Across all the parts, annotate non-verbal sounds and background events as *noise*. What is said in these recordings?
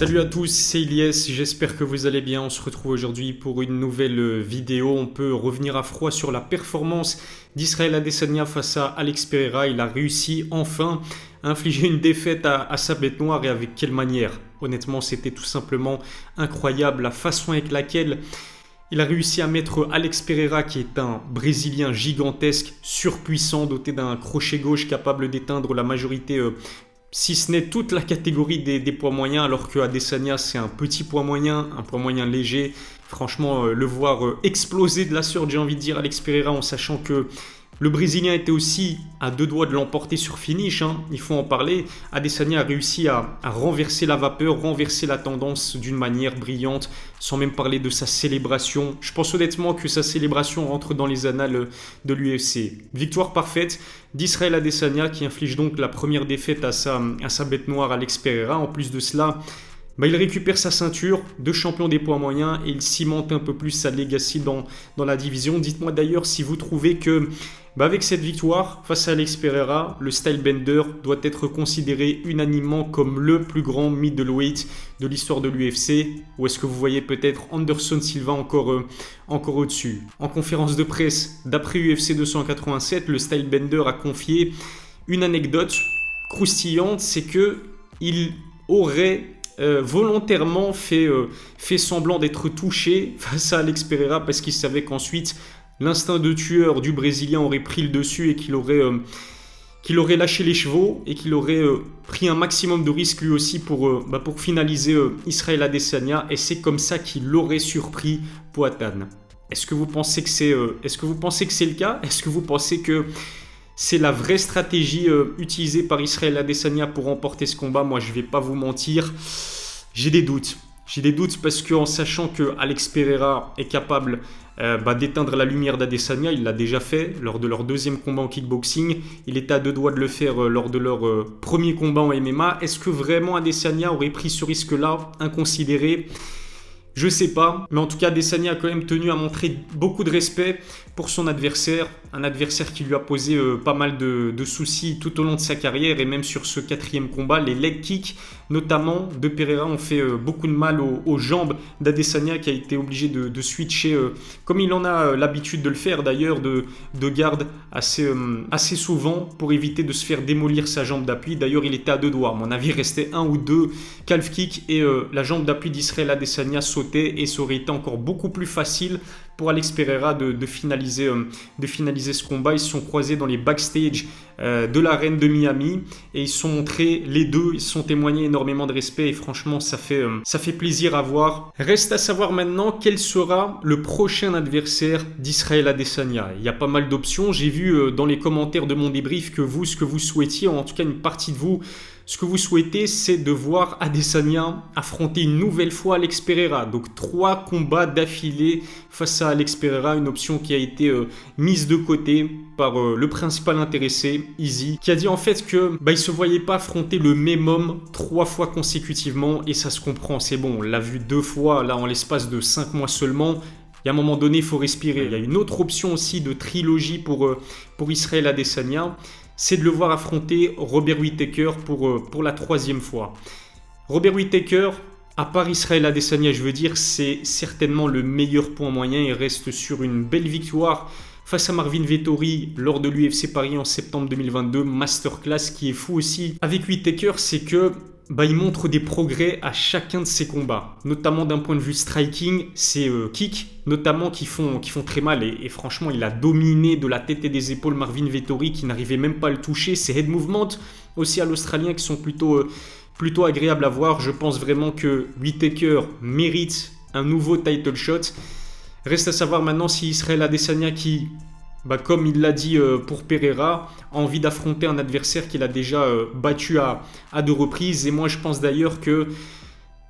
Salut à tous, c'est Ilyes, j'espère que vous allez bien. On se retrouve aujourd'hui pour une nouvelle vidéo. On peut revenir à froid sur la performance d'Israël Adesanya face à Alex Pereira. Il a réussi enfin à infliger une défaite à, à sa bête noire et avec quelle manière? Honnêtement, c'était tout simplement incroyable la façon avec laquelle il a réussi à mettre Alex Pereira, qui est un Brésilien gigantesque, surpuissant, doté d'un crochet gauche capable d'éteindre la majorité euh, si ce n'est toute la catégorie des, poids moyens, alors que Adesanya c'est un petit poids moyen, un poids moyen léger. Franchement, euh, le voir euh, exploser de la sorte, j'ai envie de dire, Alex Pereira, en sachant que le Brésilien était aussi à deux doigts de l'emporter sur finish, hein. il faut en parler. Adesanya a réussi à, renverser la vapeur, renverser la tendance d'une manière brillante, sans même parler de sa célébration. Je pense honnêtement que sa célébration rentre dans les annales de l'UFC. Victoire parfaite d'Israël Adesanya qui inflige donc la première défaite à sa, à sa bête noire Alex Pereira. En plus de cela, bah, il récupère sa ceinture de champion des poids moyens et il cimente un peu plus sa legacy dans, dans la division. Dites-moi d'ailleurs si vous trouvez que bah, avec cette victoire face à Alex Pereira, le Stylebender doit être considéré unanimement comme le plus grand middleweight de l'histoire de l'UFC ou est-ce que vous voyez peut-être Anderson Silva encore, euh, encore au-dessus? En conférence de presse d'après UFC 287, le Stylebender a confié une anecdote croustillante, c'est que il aurait euh, volontairement fait, euh, fait semblant d'être touché *laughs* face à Alex Pereira parce qu'il savait qu'ensuite l'instinct de tueur du Brésilien aurait pris le dessus et qu'il aurait, euh, aurait lâché les chevaux et qu'il aurait pris un maximum de risques lui aussi pour, bah, pour finaliser Israël Adesanya. Et c'est comme ça qu'il aurait surpris Poatan. Est-ce que vous pensez que c'est est-ce que vous pensez que c'est le cas? Est-ce que vous pensez que c'est la vraie stratégie utilisée par Israël Adesanya pour remporter ce combat? Moi, je vais pas vous mentir, j'ai des doutes. J'ai des doutes parce qu'en sachant que Alex Pereira est capable euh, bah, d'éteindre la lumière d'Adesanya. Il l'a déjà fait lors de leur deuxième combat en kickboxing. Il était à deux doigts de le faire euh, lors de leur euh, premier combat en MMA. Est-ce que vraiment Adesanya aurait pris ce risque-là, inconsidéré? Je sais pas, mais en tout cas, Adesanya a quand même tenu à montrer beaucoup de respect pour son adversaire, un adversaire qui lui a posé pas mal de, soucis tout au long de sa carrière et même sur ce quatrième combat, les leg kicks notamment de Pereira ont fait euh, beaucoup de mal aux, jambes d'Adesanya qui a été obligé de, switcher, euh, comme il en a euh, l'habitude de le faire d'ailleurs, de, de garde assez, souvent pour éviter de se faire démolir sa jambe d'appui. D'ailleurs, il était à deux doigts. À mon avis, restait un ou deux calf kick et la jambe d'appui d'Israël Adesanya sautait et ça aurait été encore beaucoup plus facile pour Alex Pereira de, finaliser, euh, de finaliser ce combat. Ils se sont croisés dans les backstage euh, de l'arène de Miami et ils sont montrés les deux, ils se sont témoignés énormément de respect et franchement ça fait, euh, ça fait plaisir à voir. Reste à savoir maintenant quel sera le prochain adversaire d'Israël Adesanya. Il y a pas mal d'options. J'ai vu dans les commentaires de mon débrief que vous, ce que vous souhaitiez, en tout cas une partie de vous, ce que vous souhaitez, c'est de voir Adesanya affronter une nouvelle fois Alex Pereira. Donc trois combats d'affilée face à Alex Pereira, une option qui a été euh, mise de côté par euh, le principal intéressé, Easy, qui a dit en fait que bah, il se voyait pas affronter le même homme trois fois consécutivement et ça se comprend, c'est bon, on l'a vu deux fois là en l'espace de cinq mois seulement. Il y a un moment donné, il faut respirer. Il y a une autre option aussi de trilogie pour, euh, pour Israël Adesanya c'est de le voir affronter Robert Whittaker pour, euh, pour la troisième fois. Robert Whittaker, à part Israël Adesanya, je veux dire, c'est certainement le meilleur point moyen. Il reste sur une belle victoire face à Marvin Vettori lors de l'UFC Paris en septembre 2022. Masterclass qui est fou aussi. Avec Whittaker, c'est que bah, il montre des progrès à chacun de ses combats, notamment d'un point de vue striking, ses euh, kicks, notamment qui font, très mal. Et, franchement, il a dominé de la tête et des épaules Marvin Vettori qui n'arrivait même pas à le toucher. Ses head movements aussi à l'Australien qui sont plutôt, euh, plutôt agréables à voir. Je pense vraiment que Whitaker mérite un nouveau title shot. Reste à savoir maintenant si Israël Adesanya qui bah, comme il l'a dit euh, pour Pereira, envie d'affronter un adversaire qu'il a déjà euh, battu à, deux reprises. Et moi, je pense d'ailleurs que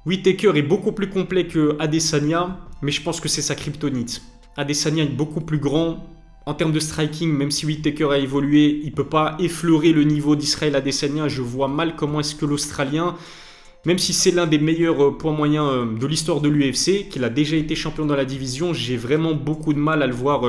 Whitaker est beaucoup plus complet que Adesanya, mais je pense que c'est sa kryptonite. Adesanya est beaucoup plus grand. En termes de striking, même si Whitaker a évolué, il ne peut pas effleurer le niveau d'Israël Adesanya. Je vois mal comment est-ce que l'Australien, même si c'est l'un des meilleurs euh, points moyens de l'histoire de l'UFC, qu'il a déjà été champion dans la division, j'ai vraiment beaucoup de mal à le voir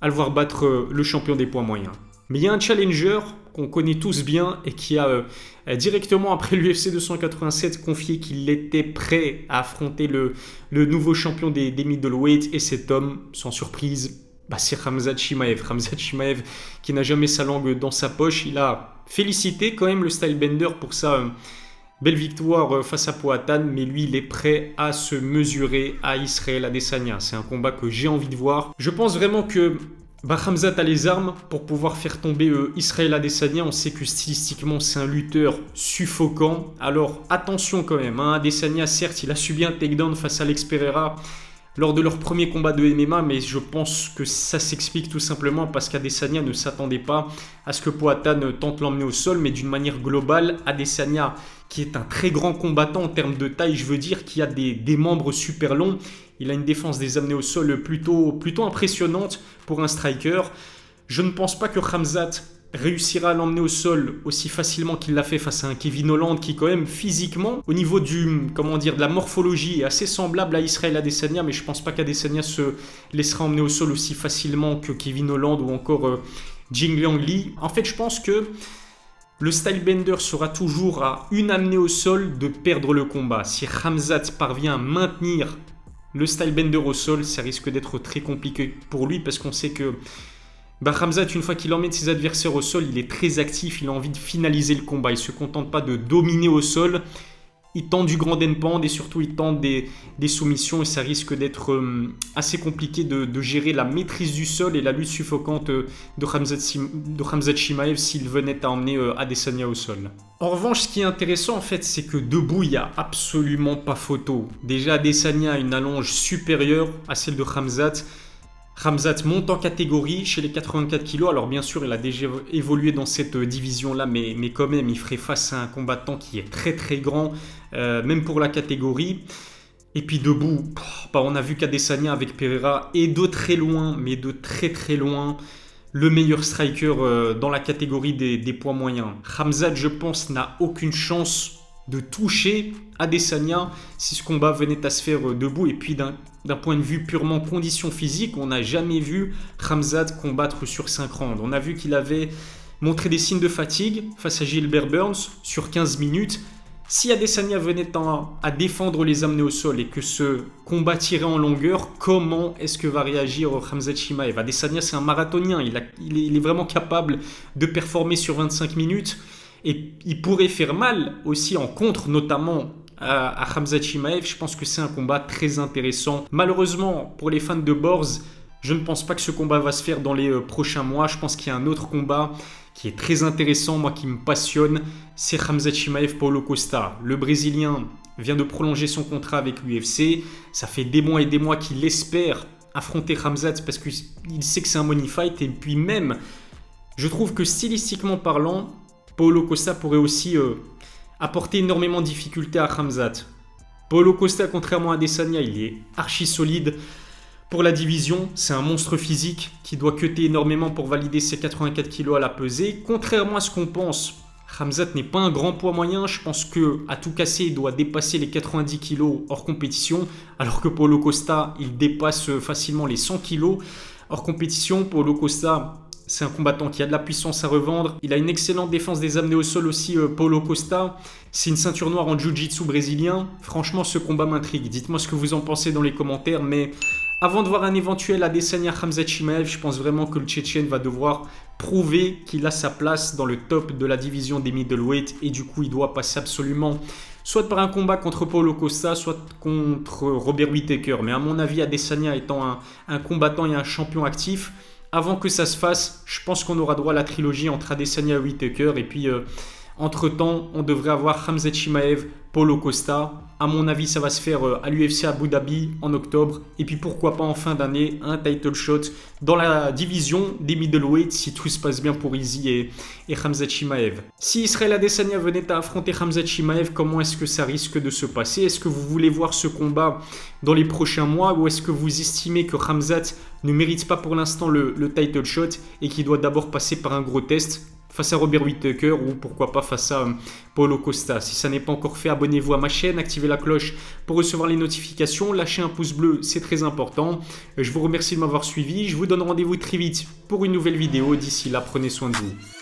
à le voir battre euh, le champion des poids moyens. Mais il y a un challenger qu'on connaît tous bien et qui a euh, directement après l'UFC 287 confié qu'il était prêt à affronter le, nouveau champion des, des middleweight. Et cet homme, sans surprise, bah, c'est Ramzat Chimaev. Ramzat Chimaev qui n'a jamais sa langue dans sa poche. Il a félicité quand même le Stylebender pour sa euh, belle victoire euh, face à Poatan, mais lui il est prêt à se mesurer à Israël Adesanya. C'est un combat que j'ai envie de voir. Je pense vraiment que bah, Hamzat a les armes pour pouvoir faire tomber euh, Israël Adesanya. On sait que stylistiquement, c'est un lutteur suffocant. Alors attention quand même. Hein. Adesanya, certes, il a subi un takedown face à Alex Pereira lors de leur premier combat de MMA, mais je pense que ça s'explique tout simplement parce qu'Adesanya ne s'attendait pas à ce que Poatan tente l'emmener au sol, mais d'une manière globale, Adesanya, qui est un très grand combattant en termes de taille, je veux dire, qui a des, membres super longs, il a une défense des amenés au sol plutôt, plutôt impressionnante pour un striker. Je ne pense pas que Ramzat réussira à l'emmener au sol aussi facilement qu'il l'a fait face à un Kevin Holland qui quand même physiquement au niveau du comment dire de la morphologie est assez semblable à Israël Adesanya mais je pense pas qu'Adesanya se laissera emmener au sol aussi facilement que Kevin Holland ou encore euh, Jing Liang Li. En fait, je pense que le stylebender sera toujours à une amenée au sol de perdre le combat. Si Ramzat parvient à maintenir le stylebender au sol, ça risque d'être très compliqué pour lui parce qu'on sait que bah, une fois qu'il emmène ses adversaires au sol, il est très actif, il a envie de finaliser le combat. Il se contente pas de dominer au sol. Il tente du grand endpoint et surtout il tente des, soumissions et ça risque d'être euh, assez compliqué de, gérer la maîtrise du sol et la lutte suffocante euh, de Ramzat, Shimaev s'il venait à emmener euh, Adesanya au sol. En revanche, ce qui est intéressant en fait, c'est que debout, il n'y a absolument pas photo. Déjà, Adesanya a une allonge supérieure à celle de Ramzat. Ramzat monte en catégorie chez les 84 kg. Alors bien sûr, il a déjà évolué dans cette euh, division-là, mais, mais quand même, il ferait face à un combattant qui est très très grand, euh, même pour la catégorie. Et puis debout, bah, on a vu qu'Adesanya avec Pereira est de très loin, mais de très très loin, le meilleur striker euh, dans la catégorie des, des poids moyens. Ramzat, je pense, n'a aucune chance de toucher Adesanya si ce combat venait à se faire debout. Et puis d'un point de vue purement condition physique, on n'a jamais vu Ramzat combattre sur 5 rounds. On a vu qu'il avait montré des signes de fatigue face à Gilbert Burns sur 15 minutes. Si Adesanya venait à défendre les amener au sol et que ce combat tirait en longueur, comment est-ce que va réagir Ramzat Shimaev Adesanya, c'est un marathonien, il, il, est, vraiment capable de performer sur 25 minutes. Et il pourrait faire mal aussi en contre, notamment à, Hamza Chimaev. Je pense que c'est un combat très intéressant. Malheureusement, pour les fans de Borz, je ne pense pas que ce combat va se faire dans les euh, prochains mois. Je pense qu'il y a un autre combat qui est très intéressant, moi qui me passionne, c'est Hamza Chimaev Paulo Costa. Le Brésilien vient de prolonger son contrat avec l'UFC. Ça fait des mois et des mois qu'il espère affronter Hamzat parce qu'il sait que c'est un money fight. Et puis même, je trouve que stylistiquement parlant, Paulo Costa pourrait aussi euh, apporter énormément de difficultés à Ramzat. Paulo Costa, contrairement à Desania, il est archi solide. Pour la division, c'est un monstre physique qui doit cutter énormément pour valider ses 84 kg à la pesée. Contrairement à ce qu'on pense, Ramzat n'est pas un grand poids moyen. Je pense que à tout casser, il doit dépasser les 90 kg hors compétition, alors que Paulo Costa, il dépasse facilement les 100 kg hors compétition. Paulo Costa, c'est un combattant qui a de la puissance à revendre. Il a une excellente défense des amenés au sol aussi, euh, Paulo Costa. C'est une ceinture noire en jiu-jitsu brésilien. Franchement, ce combat m'intrigue. Dites-moi ce que vous en pensez dans les commentaires. Mais avant de voir un éventuel Adesanya Khamzat je pense vraiment que le Tchétchène va devoir prouver qu'il a sa place dans le top de la division des middleweight. Et du coup, il doit passer absolument soit par un combat contre Paulo Costa, soit contre Robert Whittaker. Mais à mon avis, Adesanya étant un combattant et un champion actif, avant que ça se fasse, je pense qu'on aura droit à la trilogie entre Adesanya et Whitaker. Et puis, euh, entre-temps, on devrait avoir Hamzat Shimaev, Paulo Costa. À mon avis, ça va se faire euh, à l'UFC Abu Dhabi en octobre. Et puis pourquoi pas en fin d'année, un title shot dans la division des middleweight si tout se passe bien pour Izzy et, et Hamzat Shimaev. Si Israël Adesanya venait à affronter Hamzat Shimaev, comment est-ce que ça risque de se passer? Est-ce que vous voulez voir ce combat dans les prochains mois ou est-ce que vous estimez que Hamzat ne mérite pas pour l'instant le title shot et qu'il doit d'abord passer par un gros test? Face à Robert Whittaker ou pourquoi pas face à euh, Paulo Costa. Si ça n'est pas encore fait, abonnez-vous à ma chaîne, activez la cloche pour recevoir les notifications, lâchez un pouce bleu, c'est très important. Je vous remercie de m'avoir suivi, je vous donne rendez-vous très vite pour une nouvelle vidéo. D'ici là, prenez soin de vous.